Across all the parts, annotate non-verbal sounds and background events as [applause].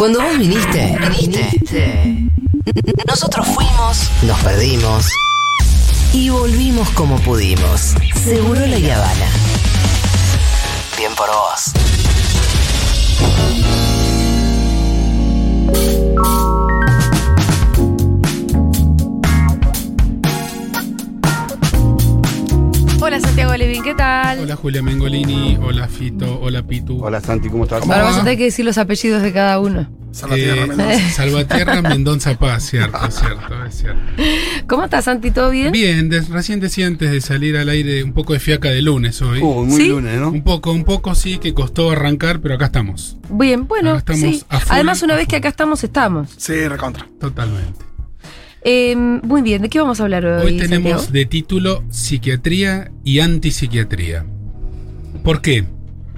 Cuando vos viniste, viniste. Nosotros fuimos, nos perdimos y volvimos como pudimos. Seguro la Habana. Bien por vos. Hola Santiago Levin, ¿qué tal? Hola Julia Mengolini, hola Fito, hola Pitu. Hola Santi, ¿cómo estás? ¿Cómo Ahora va? vas a tener que decir los apellidos de cada uno. Eh, Salvatierra Mendonza Paz, cierto, cierto, es cierto. ¿Cómo estás, Santi? ¿Todo bien? Bien, des- recién decía antes de salir al aire un poco de fiaca de lunes hoy. Uh, muy ¿Sí? lunes, ¿no? Un poco, un poco sí, que costó arrancar, pero acá estamos, Bien, bueno, estamos sí. a full, Además, una a vez que acá estamos, estamos. Sí, recontra. totalmente. Eh, muy bien, ¿de qué vamos a hablar hoy? Hoy tenemos Santiago? de título Psiquiatría y Antipsiquiatría. ¿Por qué?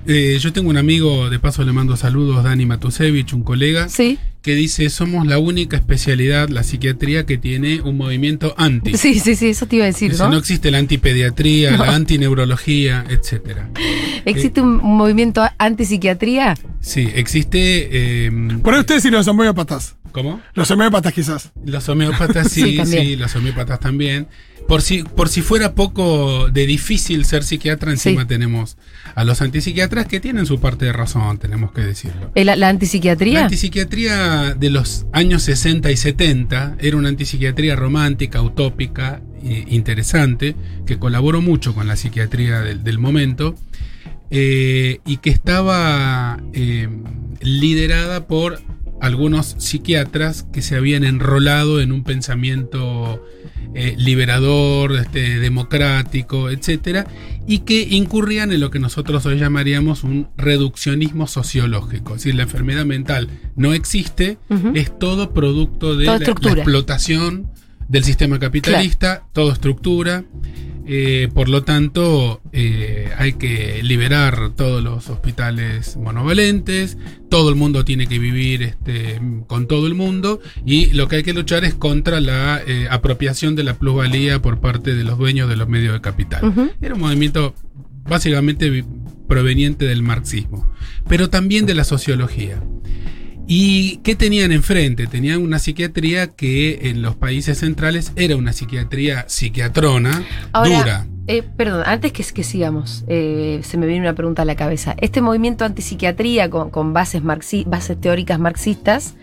Eh, yo tengo un amigo, de paso le mando saludos, Dani Matusevich, un colega, Sí, que dice, somos la única especialidad, la psiquiatría, que tiene un movimiento anti. sí, sí, sí, eso te iba a decir, Dice, ¿no? no existe la antipediatría, la antineurología, etcétera. [laughs] ¿Existe un un movimiento antipsiquiatría? Sí, existe... eh, Por ahí ustedes y los homeópatas. ¿Cómo? Los homeópatas quizás. Los homeópatas Sí, sí, sí, los homeópatas también. Por si, por si fuera poco de difícil ser psiquiatra, encima Sí. tenemos a los antipsiquiatras que tienen su parte de razón, tenemos que decirlo. ¿El- ¿La La antipsiquiatría? antipsiquiatría de los años 60 y 70 era una antipsiquiatría romántica, utópica, eh, interesante, que colaboró mucho con la psiquiatría del, del momento eh, y que estaba eh, liderada por algunos psiquiatras que se habían enrolado en un pensamiento eh, liberador, este, democrático, etcétera, y que incurrían en lo que nosotros hoy llamaríamos un reduccionismo sociológico. Es decir, la enfermedad mental no existe, es todo producto de la, la explotación del sistema capitalista, todo estructura. eh, por lo tanto, eh, hay que liberar todos los hospitales monovalentes, todo el mundo tiene que vivir este, con todo el mundo y lo que hay que luchar es contra la eh, apropiación de la plusvalía por parte de los dueños de los medios de capital. Era un movimiento básicamente proveniente del marxismo, pero también de la sociología. ¿Y qué tenían enfrente? Tenían una psiquiatría que en los países centrales era una psiquiatría psiquiatrona, Ahora, dura. eh, perdón, antes que, que sigamos, eh, se me viene una pregunta a la cabeza. Este movimiento antipsiquiatría con, con bases, marxi- bases teóricas marxistas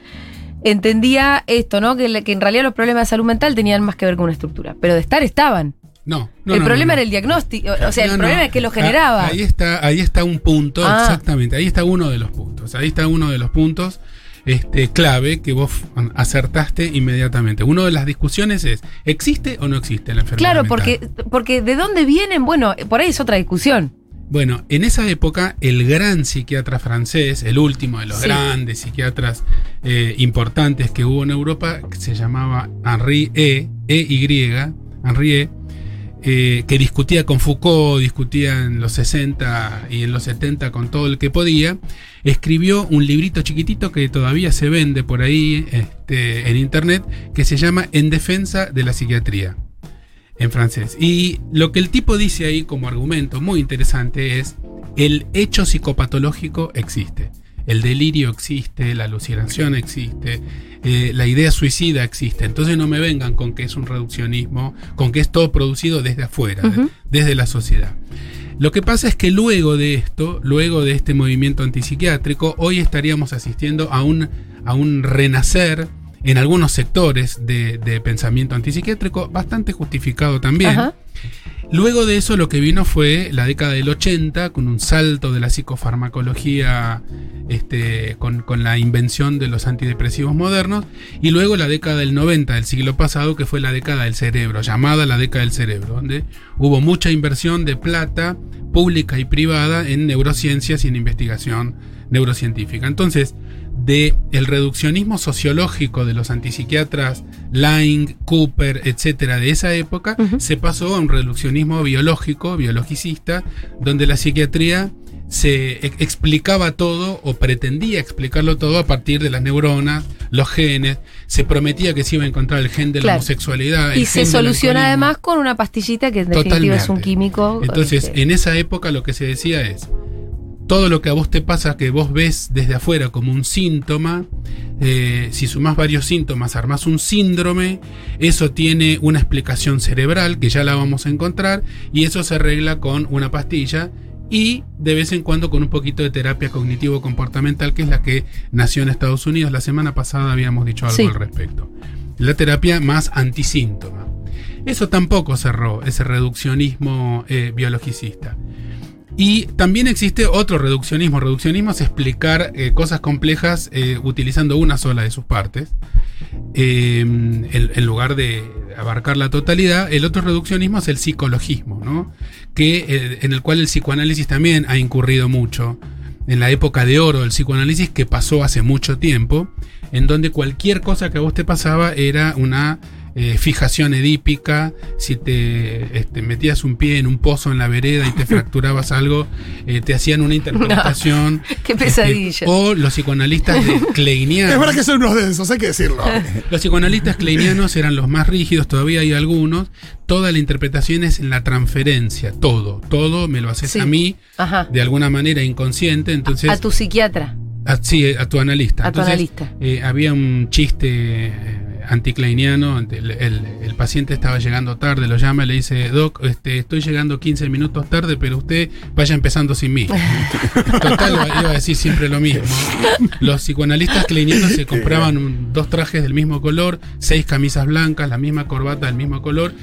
entendía esto, ¿no? Que en realidad los problemas de salud mental tenían más que ver con una estructura. Pero de estar estaban. No, no, el no, problema era el diagnóstico. O sea, el problema es que lo Ah, generaba. Ahí está, ahí está un punto, Ah. exactamente. Ahí está uno de los puntos. Ahí está uno de los puntos este, clave que vos acertaste inmediatamente. Una de las discusiones es, ¿existe o no existe la enfermedad Claro, mental? porque, porque de dónde vienen, bueno, por ahí es otra discusión. Bueno, en esa época el gran psiquiatra francés, el último de los Sí. grandes psiquiatras eh, importantes que hubo en Europa, se llamaba Henri E, E-Y, Henri E, eh, que discutía con Foucault, discutía en los 60 y en los 70 con todo el que podía, escribió un librito chiquitito que todavía se vende por ahí este, en internet, que se llama En defensa de la psiquiatría en francés. Y lo que el tipo dice ahí como argumento muy interesante es, el hecho psicopatológico existe. El delirio existe, la alucinación existe, eh, la idea suicida existe. Entonces no me vengan con que es un reduccionismo, con que es todo producido desde afuera, de- desde la sociedad. Lo que pasa es que luego de esto, luego de este movimiento antipsiquiátrico, hoy estaríamos asistiendo a un, a un renacer en algunos sectores de, de pensamiento antipsiquiátrico, bastante justificado también. Luego de eso lo que vino fue la década del 80, con un salto de la psicofarmacología, este, con, con la invención de los antidepresivos modernos, y luego la década del 90 del siglo pasado, que fue la década del cerebro, llamada la década del cerebro, donde hubo mucha inversión de plata pública y privada en neurociencias y en investigación neurocientífica. Entonces, de el reduccionismo sociológico de los antipsiquiatras Lang, Cooper, etcétera, de esa época, se pasó a un reduccionismo biológico, biologicista, donde la psiquiatría se e- explicaba todo o pretendía explicarlo todo a partir de las neuronas, los genes, se prometía que se iba a encontrar el gen de la homosexualidad. el Y se gen soluciona además con una pastillita que en definitiva es un químico. Entonces, este, en esa época lo que se decía es, todo lo que a vos te pasa, que vos ves desde afuera como un síntoma, eh, si sumás varios síntomas, armás un síndrome, eso tiene una explicación cerebral, que ya la vamos a encontrar, y eso se arregla con una pastilla y de vez en cuando con un poquito de terapia cognitivo-comportamental, que es la que nació en Estados Unidos. La semana pasada habíamos dicho algo Sí. al respecto. La terapia más antisíntoma. Eso tampoco cerró ese reduccionismo eh, biologicista. Y también existe otro reduccionismo. Reduccionismo es explicar eh, cosas complejas eh, utilizando una sola de sus partes. eh, en, lugar de abarcar la totalidad. El otro reduccionismo es el psicologismo, ¿no? Que, en el cual el psicoanálisis también ha incurrido mucho. En la época de oro del psicoanálisis que pasó hace mucho tiempo, en donde cualquier cosa que a vos te pasaba era una eh, fijación edípica, si te este, metías un pie en un pozo en la vereda y te [laughs] fracturabas algo, eh, te hacían una [laughs] interpretación. [laughs] Qué Este, pesadilla. o los psicoanalistas de Kleinianos. Es verdad que son unos densos, hay que decirlo. Los psicoanalistas kleinianos eran los más rígidos, todavía hay algunos. Toda la interpretación es en la transferencia, todo, todo me lo haces Sí. a mí, Ajá. de alguna manera inconsciente, entonces... A tu psiquiatra. a- sí, a tu analista. A tu Entonces, analista. eh, había un chiste anticleiniano, el, el- el paciente estaba llegando tarde, lo llama y le dice, Doc, este, estoy llegando 15 minutos tarde, pero usted vaya empezando sin mí. [laughs] Total, iba a decir siempre lo mismo. Los psicoanalistas kleinianos se compraban un- dos trajes del mismo color, seis camisas blancas, la misma corbata del mismo color,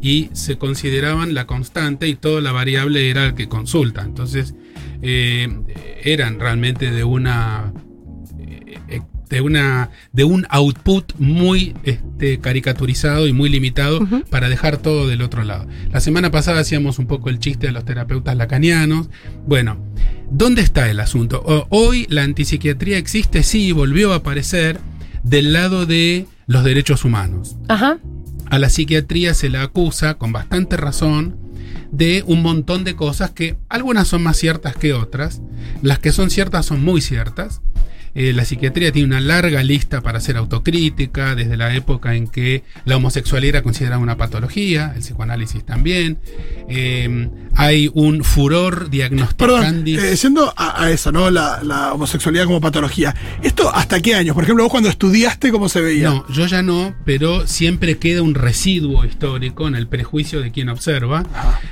y se consideraban la constante y toda la variable era el que consulta. Entonces, eh, eran realmente de una de una de un output muy este, caricaturizado y muy limitado para dejar todo del otro lado. La semana pasada hacíamos un poco el chiste de los terapeutas lacanianos. Bueno, ¿dónde está el asunto? O- Hoy la antipsiquiatría existe, sí, volvió a aparecer del lado de los derechos humanos Ajá. a la psiquiatría se la acusa, con bastante razón, de un montón de cosas que algunas son más ciertas que otras. Las que son ciertas son muy ciertas. Eh, la psiquiatría tiene una larga lista para hacer autocrítica, desde la época en que la homosexualidad era considerada una patología, el psicoanálisis también. Eh, hay un furor diagnosticandis. eh, yendo a, a eso, ¿no? La, la homosexualidad como patología. ¿Esto hasta qué años? Por ejemplo, vos cuando estudiaste, ¿cómo se veía? No, yo ya no, pero siempre queda un residuo histórico en el prejuicio de quien observa.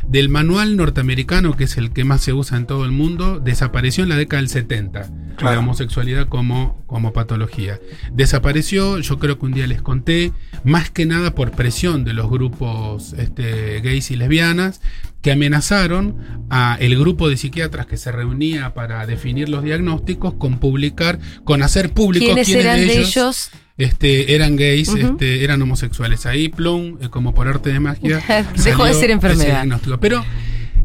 Del manual norteamericano, que es el que más se usa en todo el mundo, desapareció en la década del 70. Claro. La homosexualidad como, como patología. Desapareció, yo creo que un día les conté, más que nada por presión de los grupos este, gays y lesbianas, que amenazaron a el grupo de psiquiatras que se reunía para definir los diagnósticos con publicar, con hacer público ¿Quiénes quiénes eran de ellos, ellos? este, eran gays, este, eran homosexuales. Ahí, plum, eh, como por arte de magia. [laughs] Dejó de ser enfermedad. Pero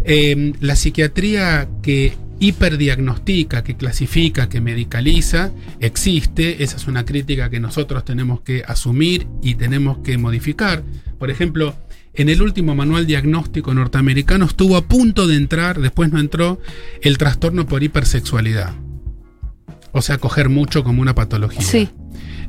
eh, la psiquiatría que hiperdiagnostica, que clasifica, que medicaliza, existe. Esa es una crítica que nosotros tenemos que asumir y tenemos que modificar. Por ejemplo, en el último manual diagnóstico norteamericano estuvo a punto de entrar, después no entró, el trastorno por hipersexualidad. O sea, coger mucho como una patología. Sí.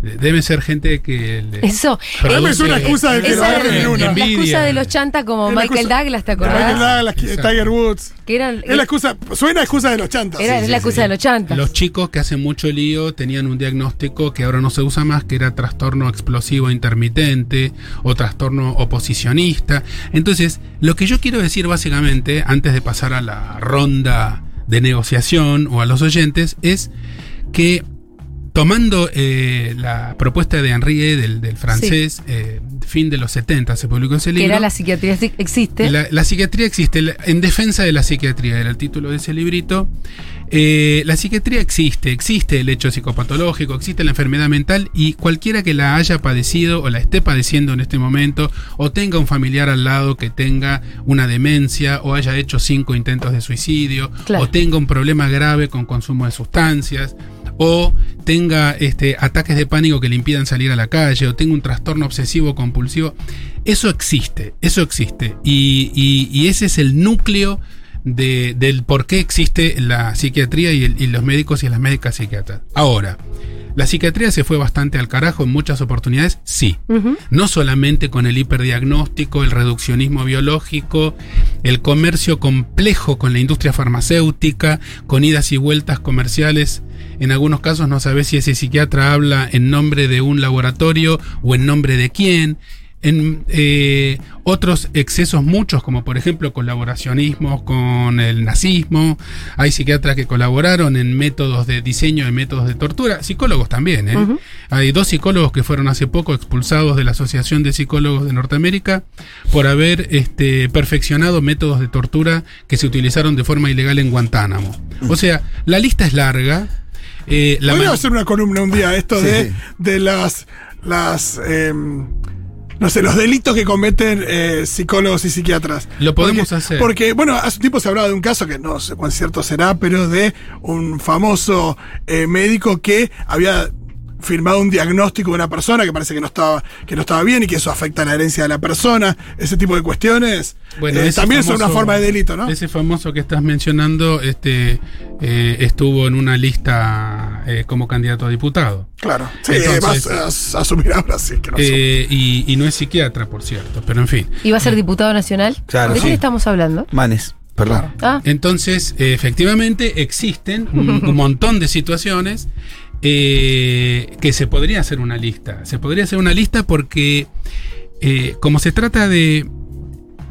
Debe ser gente que... le- Eso. Pero es una excusa de que Esa lo era agarren la, en una. la excusa de los chantas como Michael excusa- Douglas, ¿te Michael acordás? Douglas, Exacto. Tiger Woods. Que eran, Es la excusa, suena a excusa de los chantas. era, Sí, es la sí, excusa sí. de los chantas. Los chicos que hacen mucho lío tenían un diagnóstico que ahora no se usa más, que era trastorno explosivo intermitente o trastorno oposicionista. Entonces, lo que yo quiero decir básicamente, antes de pasar a la ronda de negociación o a los oyentes, es que tomando eh, la propuesta de Henri E. del, del francés, eh, fin de los 70 se publicó ese que libro. era la psiquiatría existe. La, la psiquiatría existe, la- en defensa de la psiquiatría, era el título de ese librito. Eh, la psiquiatría existe, existe el hecho psicopatológico, existe la enfermedad mental y cualquiera que la haya padecido o la esté padeciendo en este momento o tenga un familiar al lado que tenga una demencia o haya hecho cinco intentos de suicidio Claro. o tenga un problema grave con consumo de sustancias o tenga este, ataques de pánico que le impidan salir a la calle o tenga un trastorno obsesivo compulsivo, eso existe, eso existe y, y- y ese es el núcleo de- del por qué existe la psiquiatría y, el- y los médicos y las médicas psiquiatras. Ahora, La psiquiatría se fue bastante al carajo en muchas oportunidades, sí. No solamente con el hiperdiagnóstico, el reduccionismo biológico, el comercio complejo con la industria farmacéutica, con idas y vueltas comerciales. En algunos casos no sabes si ese psiquiatra habla en nombre de un laboratorio o en nombre de quién. En eh, otros excesos muchos, como por ejemplo colaboracionismos con el nazismo. Hay psiquiatras que colaboraron en métodos de diseño de métodos de tortura. Psicólogos también, ¿eh? Hay dos psicólogos que fueron hace poco expulsados de la Asociación de Psicólogos de Norteamérica por haber este, perfeccionado métodos de tortura que se utilizaron de forma ilegal en Guantánamo. O sea, la lista es larga. Eh, la Podría hacer una columna un día esto Sí, de, sí. de las. las em, no sé, los delitos que cometen eh, psicólogos y psiquiatras. Lo podemos Porque- hacer. Porque, bueno, hace un tiempo se hablaba de un caso que no sé cuán cierto será, pero de un famoso eh, médico que había firmado un diagnóstico de una persona que parece que no estaba que no estaba bien y que eso afecta a la herencia de la persona, ese tipo de cuestiones. Bueno, eh, también son una forma de delito, ¿no? Ese famoso que estás mencionando este, eh, estuvo en una lista eh, como candidato a diputado. Claro. Sí, Entonces- vas a, a asumir ahora sí que no sé. Eh, y, y no es psiquiatra, por cierto, pero en fin. ¿Y va a ser diputado nacional? Claro, ¿De sí. qué estamos hablando? Manes, perdón. Ah, Entonces, efectivamente, existen un, un montón de situaciones eh, que se podría hacer una lista. Se podría hacer una lista porque, eh, como se trata de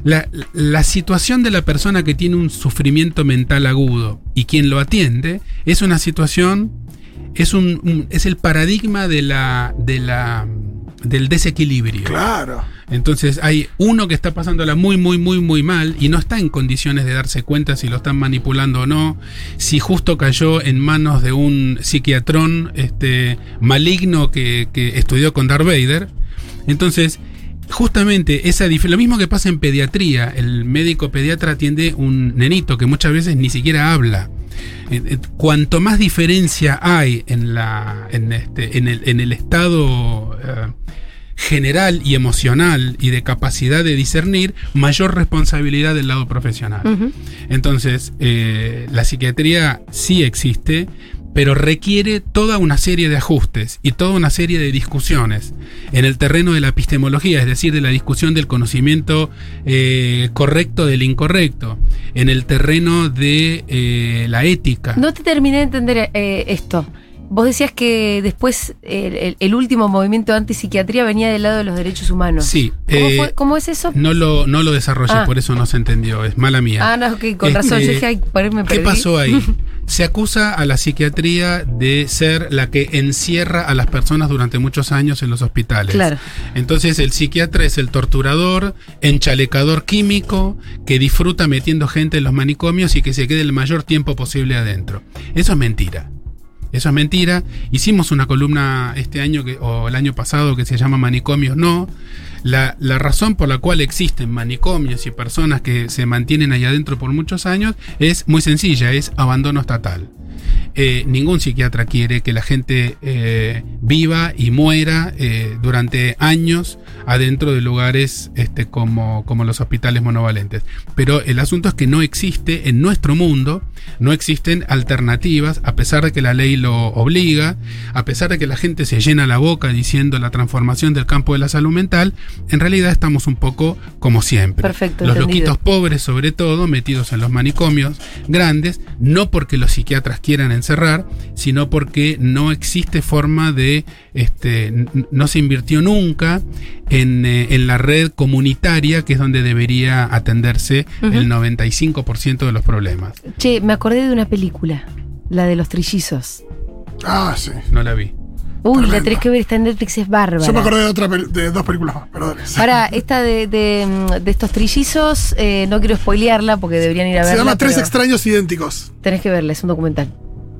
la, situación de la persona que tiene un sufrimiento mental agudo y quien lo atiende, es una situación, es, un, un- es el paradigma de la, de la, del desequilibrio. Claro. Entonces hay uno que está pasándola muy, muy, muy, muy mal y no está en condiciones de darse cuenta si lo están manipulando o no, si justo cayó en manos de un psiquiatrón este, maligno que, que estudió con Darth Vader. Entonces, justamente esa lo mismo que pasa en pediatría, el médico pediatra atiende un nenito que muchas veces ni siquiera habla. Eh, eh, Cuanto más diferencia hay en, la, en, este, en, el, en el estado eh, general y emocional y de capacidad de discernir, mayor responsabilidad del lado profesional. Entonces, eh, la psiquiatría sí existe, pero requiere toda una serie de ajustes y toda una serie de discusiones en el terreno de la epistemología, es decir, de la discusión del conocimiento eh, correcto del incorrecto, en el terreno de eh, la ética. No te terminé de entender eh, esto. Vos decías que después el, el- el último movimiento antipsiquiatría venía del lado de los derechos humanos. Sí, ¿Cómo, eh, fue- cómo es eso? no lo, no lo desarrollé, Ah. por eso no se entendió, es mala mía. Ah, no, ok, con razón. Este, Yo dije, ay, me ¿Qué perdí. pasó ahí? [laughs] Se acusa a la psiquiatría de ser la que encierra a las personas durante muchos años en los hospitales. Claro. Entonces el psiquiatra es el torturador, enchalecador químico, que disfruta metiendo gente en los manicomios y que se quede el mayor tiempo posible adentro. Eso es mentira. Eso es mentira. Hicimos una columna este año o el año pasado que se llama Manicomios No. La, la razón por la cual existen manicomios y personas que se mantienen ahí adentro por muchos años es muy sencilla, es abandono estatal. Eh, ningún psiquiatra quiere que la gente eh, viva y muera eh, durante años adentro de lugares este, como, como los hospitales monovalentes. Pero el asunto es que no existe en nuestro mundo, no existen alternativas, a pesar de que la ley lo obliga, a pesar de que la gente se llena la boca diciendo la transformación del campo de la salud mental, en realidad estamos un poco como siempre. Perfecto, Los entendido. loquitos pobres sobre todo, metidos en los manicomios grandes, no porque los psiquiatras quieran encerrar, sino porque no existe forma de, este, no se invirtió nunca en, eh, en la red comunitaria, que es donde debería atenderse Ujú. el 95% de los problemas. Che, me acordé de una película, la de los trillizos. Ah, sí. No la vi. Uy, la tenés que ver, está en Netflix, es bárbara. Yo me acordé de, otra de dos películas más, perdón. Para [laughs] esta de, de, mm, de estos trillizos, eh, no quiero spoilearla porque deberían ir a verla. Se llama Tres extraños idénticos. Tenés que verla, es un documental.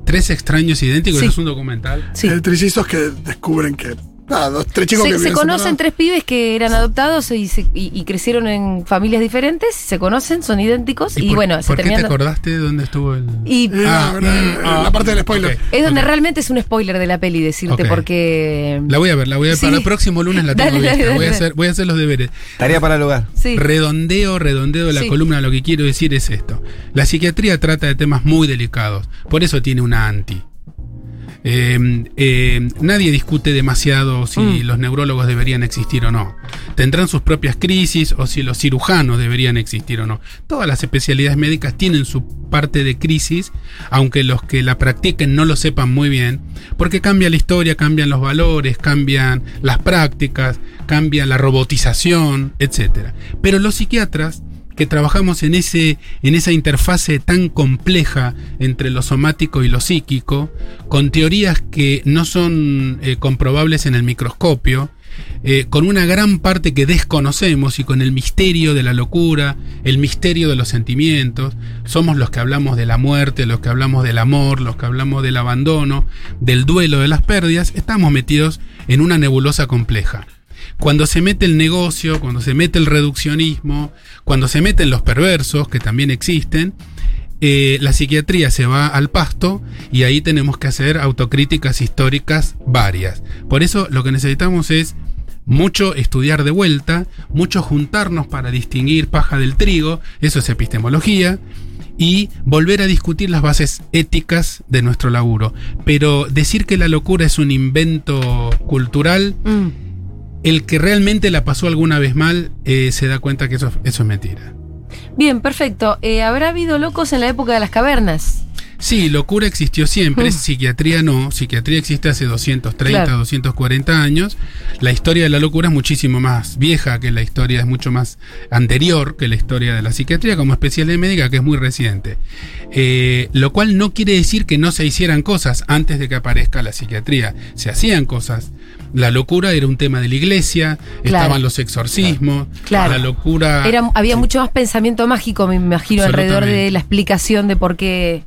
Tres extraños idénticos, Sí. es un documental. Sí. Eh, trillizos que descubren que. Nada, dos, tres chicos que Se, conocen separados. tres pibes que eran adoptados y, se- y- y crecieron en familias diferentes, se conocen, son idénticos y, por, bueno, se ¿por qué te acordaste de dónde estuvo el...? Y Ah, la, ah, la parte del spoiler. es donde realmente es un spoiler de la peli decirte porque. La voy a ver, la voy a ver. Sí. Para el próximo lunes la [laughs] tengo Dale, vista. dale, Voy, a hacer, voy a hacer los deberes. Tarea para el hogar. Sí. Redondeo, redondeo de la Sí. columna. Lo que quiero decir es esto. La psiquiatría trata de temas muy delicados. Por eso tiene una anti. Eh, eh, nadie discute demasiado si Mm. los neurólogos deberían existir o no. Tendrán sus propias crisis o si los cirujanos deberían existir o no. Todas las especialidades médicas tienen su parte de crisis, aunque los que la practiquen no lo sepan muy bien, porque cambia la historia, cambian los valores, cambian las prácticas, cambia la robotización, etc. Pero los psiquiatras que trabajamos en, ese, en esa interfase tan compleja entre lo somático y lo psíquico, con teorías que no son eh, comprobables en el microscopio, eh, con una gran parte que desconocemos y con el misterio de la locura, el misterio de los sentimientos, somos los que hablamos de la muerte, los que hablamos del amor, los que hablamos del abandono, del duelo, de las pérdidas, estamos metidos en una nebulosa compleja. Cuando se mete el negocio, cuando se mete el reduccionismo, cuando se meten los perversos, que también existen, eh, la psiquiatría se va al pasto y ahí tenemos que hacer autocríticas históricas varias. Por eso lo que necesitamos es mucho estudiar de vuelta, mucho juntarnos para distinguir paja del trigo, eso es epistemología, y volver a discutir las bases éticas de nuestro laburo. Pero decir que la locura es un invento cultural, Mm. El que realmente la pasó alguna vez mal eh, se da cuenta que eso, eso es mentira. Bien, perfecto. Eh, ¿Habrá habido locos en la época de las cavernas? Sí, locura existió siempre, Mm. [laughs] psiquiatría no, psiquiatría existe hace 230, Claro. 240 años. La historia de la locura es muchísimo más vieja que la historia, es mucho más anterior que la historia de la psiquiatría como especialidad médica, que es muy reciente. Eh, lo cual no quiere decir que no se hicieran cosas antes de que aparezca la psiquiatría, se hacían cosas. La locura era un tema de la iglesia, Claro. estaban los exorcismos, Claro. la locura... Era, había mucho más pensamiento mágico, me imagino, alrededor de la explicación de por qué,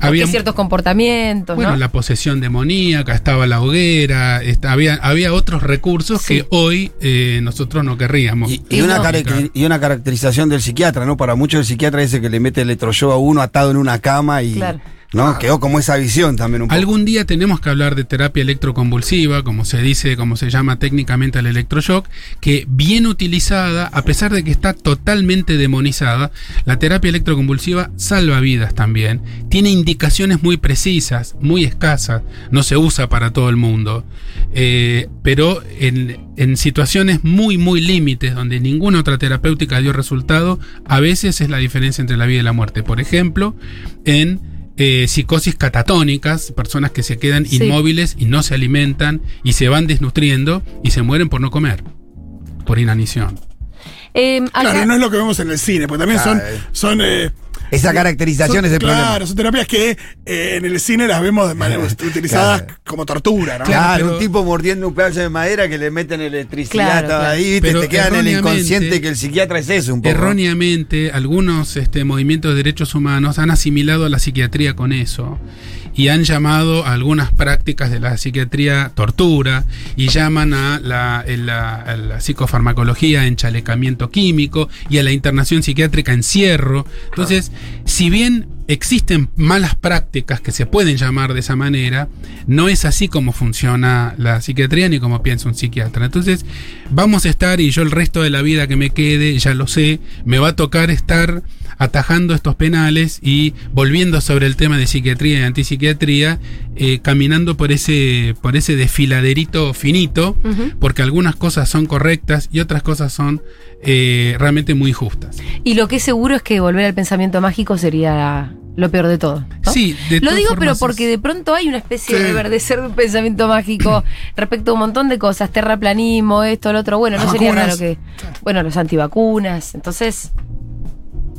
Había ciertos comportamientos, Bueno, ¿no? la posesión demoníaca, estaba la hoguera, había, había otros recursos Sí. que hoy eh, nosotros no querríamos. Y, Y y una no. y una caracterización del psiquiatra, ¿no? Para muchos el psiquiatra ese que le mete electroshock a uno atado en una cama y. Claro. ¿No? Quedó como esa visión también un poco. Algún día tenemos que hablar de terapia electroconvulsiva, como se dice, como se llama técnicamente el electroshock, que bien utilizada, a pesar de que está totalmente demonizada, la terapia electroconvulsiva salva vidas también. Tiene indicaciones muy precisas, muy escasas, no se usa para todo el mundo. Eh, pero en, en situaciones muy, muy límites, donde ninguna otra terapéutica dio resultado, a veces es la diferencia entre la vida y la muerte. Por ejemplo, en eh, psicosis catatónicas, personas que se quedan Sí. inmóviles y no se alimentan y se van desnutriendo y se mueren por no comer, por inanición. Eh, acá- Claro, no es lo que vemos en el cine, porque también son. eh. son eh, Esa caracterización son- es el claro, problema. son terapias que eh, en el cine las vemos de manera utilizadas Claro. como tortura, ¿no? Claro, pero- un tipo mordiendo un pedazo de madera que le meten electricidad Claro, todo claro. ahí, te queda en el erróneamente- inconsciente que el psiquiatra es eso un poco. Erróneamente, algunos este, movimientos de derechos humanos han asimilado a la psiquiatría con eso y han llamado a algunas prácticas de la psiquiatría tortura y llaman a la, en la- a la psicofarmacología enchalecamiento químico y a la internación psiquiátrica encierro. Entonces, si bien existen malas prácticas que se pueden llamar de esa manera, no es así como funciona la psiquiatría ni como piensa un psiquiatra. Entonces, vamos a estar, y yo el resto de la vida que me quede, ya lo sé, me va a tocar estar atajando estos penales y volviendo sobre el tema de psiquiatría y antipsiquiatría, eh, caminando por ese, por ese desfiladerito finito, porque algunas cosas son correctas y otras cosas son eh, realmente muy justas. Y lo que es seguro es que volver al pensamiento mágico sería lo peor de todo. ¿no? Sí, de Lo digo, pero porque de pronto hay una especie Sí. de reverdecer de un pensamiento mágico [clears throat] respecto a un montón de cosas, terraplanismo, esto, lo otro. Bueno, no sería vacunas. raro que. Bueno, los antivacunas. Entonces,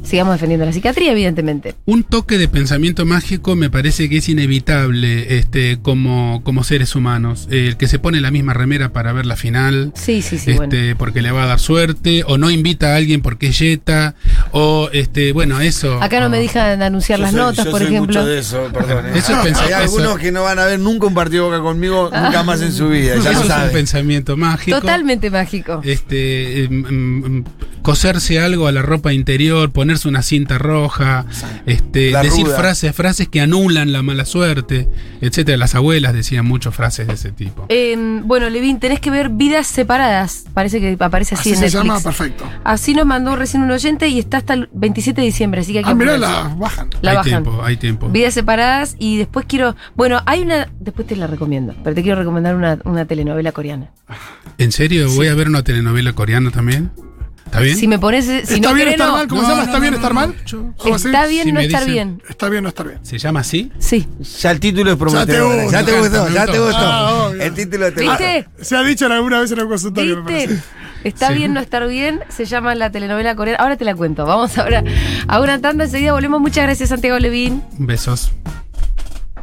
sigamos defendiendo la psiquiatría, evidentemente. Un toque de pensamiento mágico me parece que es inevitable este, como, como seres humanos. El que se pone la misma remera para ver la final, Sí, sí, sí. este, bueno. porque le va a dar suerte, o no invita a alguien porque es yeta, o este, bueno, eso. Acá no me dejan anunciar Yo las soy- notas, yo por soy ejemplo. mucho de eso, perdón. ¿eh? Eso es pensar- Hay eso- algunos que no van a ver nunca un partido de boca conmigo, nunca más en su vida, ya Eso lo es un pensamiento mágico. Totalmente mágico. Este, em, em, coserse algo a la ropa interior, ponerse una cinta roja, este, La decir ruda. frases, frases que anulan la mala suerte, etcétera. Las abuelas decían muchas frases de ese tipo. Eh, bueno, Levin, tenés que ver Vidas Separadas. Parece que aparece así, Así en se Netflix. llama, perfecto. Así nos mandó recién un oyente y está hasta el 27 de diciembre, así que hay que Ah, mirá, la bajan. La hay bajan. tiempo, hay tiempo. Vidas separadas y después quiero. Bueno, hay una. Después te la recomiendo, pero te quiero recomendar una, una telenovela coreana. ¿En serio? ¿Voy a ver una telenovela coreana también? ¿Está bien? Si me pones. Si ¿Está no bien querés, estar no. mal? ¿Cómo No, se llama? no, ¿Está bien no, estar no, mal? yo- ¿Cómo así? Está bien Si no estar dicen- bien. Está bien, no estar bien. ¿Se llama así? Sí. Ya el título es prometedor. Ya te gustó, ya te gustó. gustó. Ah. El título te gustó. ¿Viste? Se ha dicho alguna vez en un consultorio, me ¿Viste? parece. Está Sí. bien no estar bien, se llama la telenovela coreana. Ahora te la cuento. Vamos ahora a una tanda, enseguida volvemos. Muchas gracias, Santiago Levín. Besos.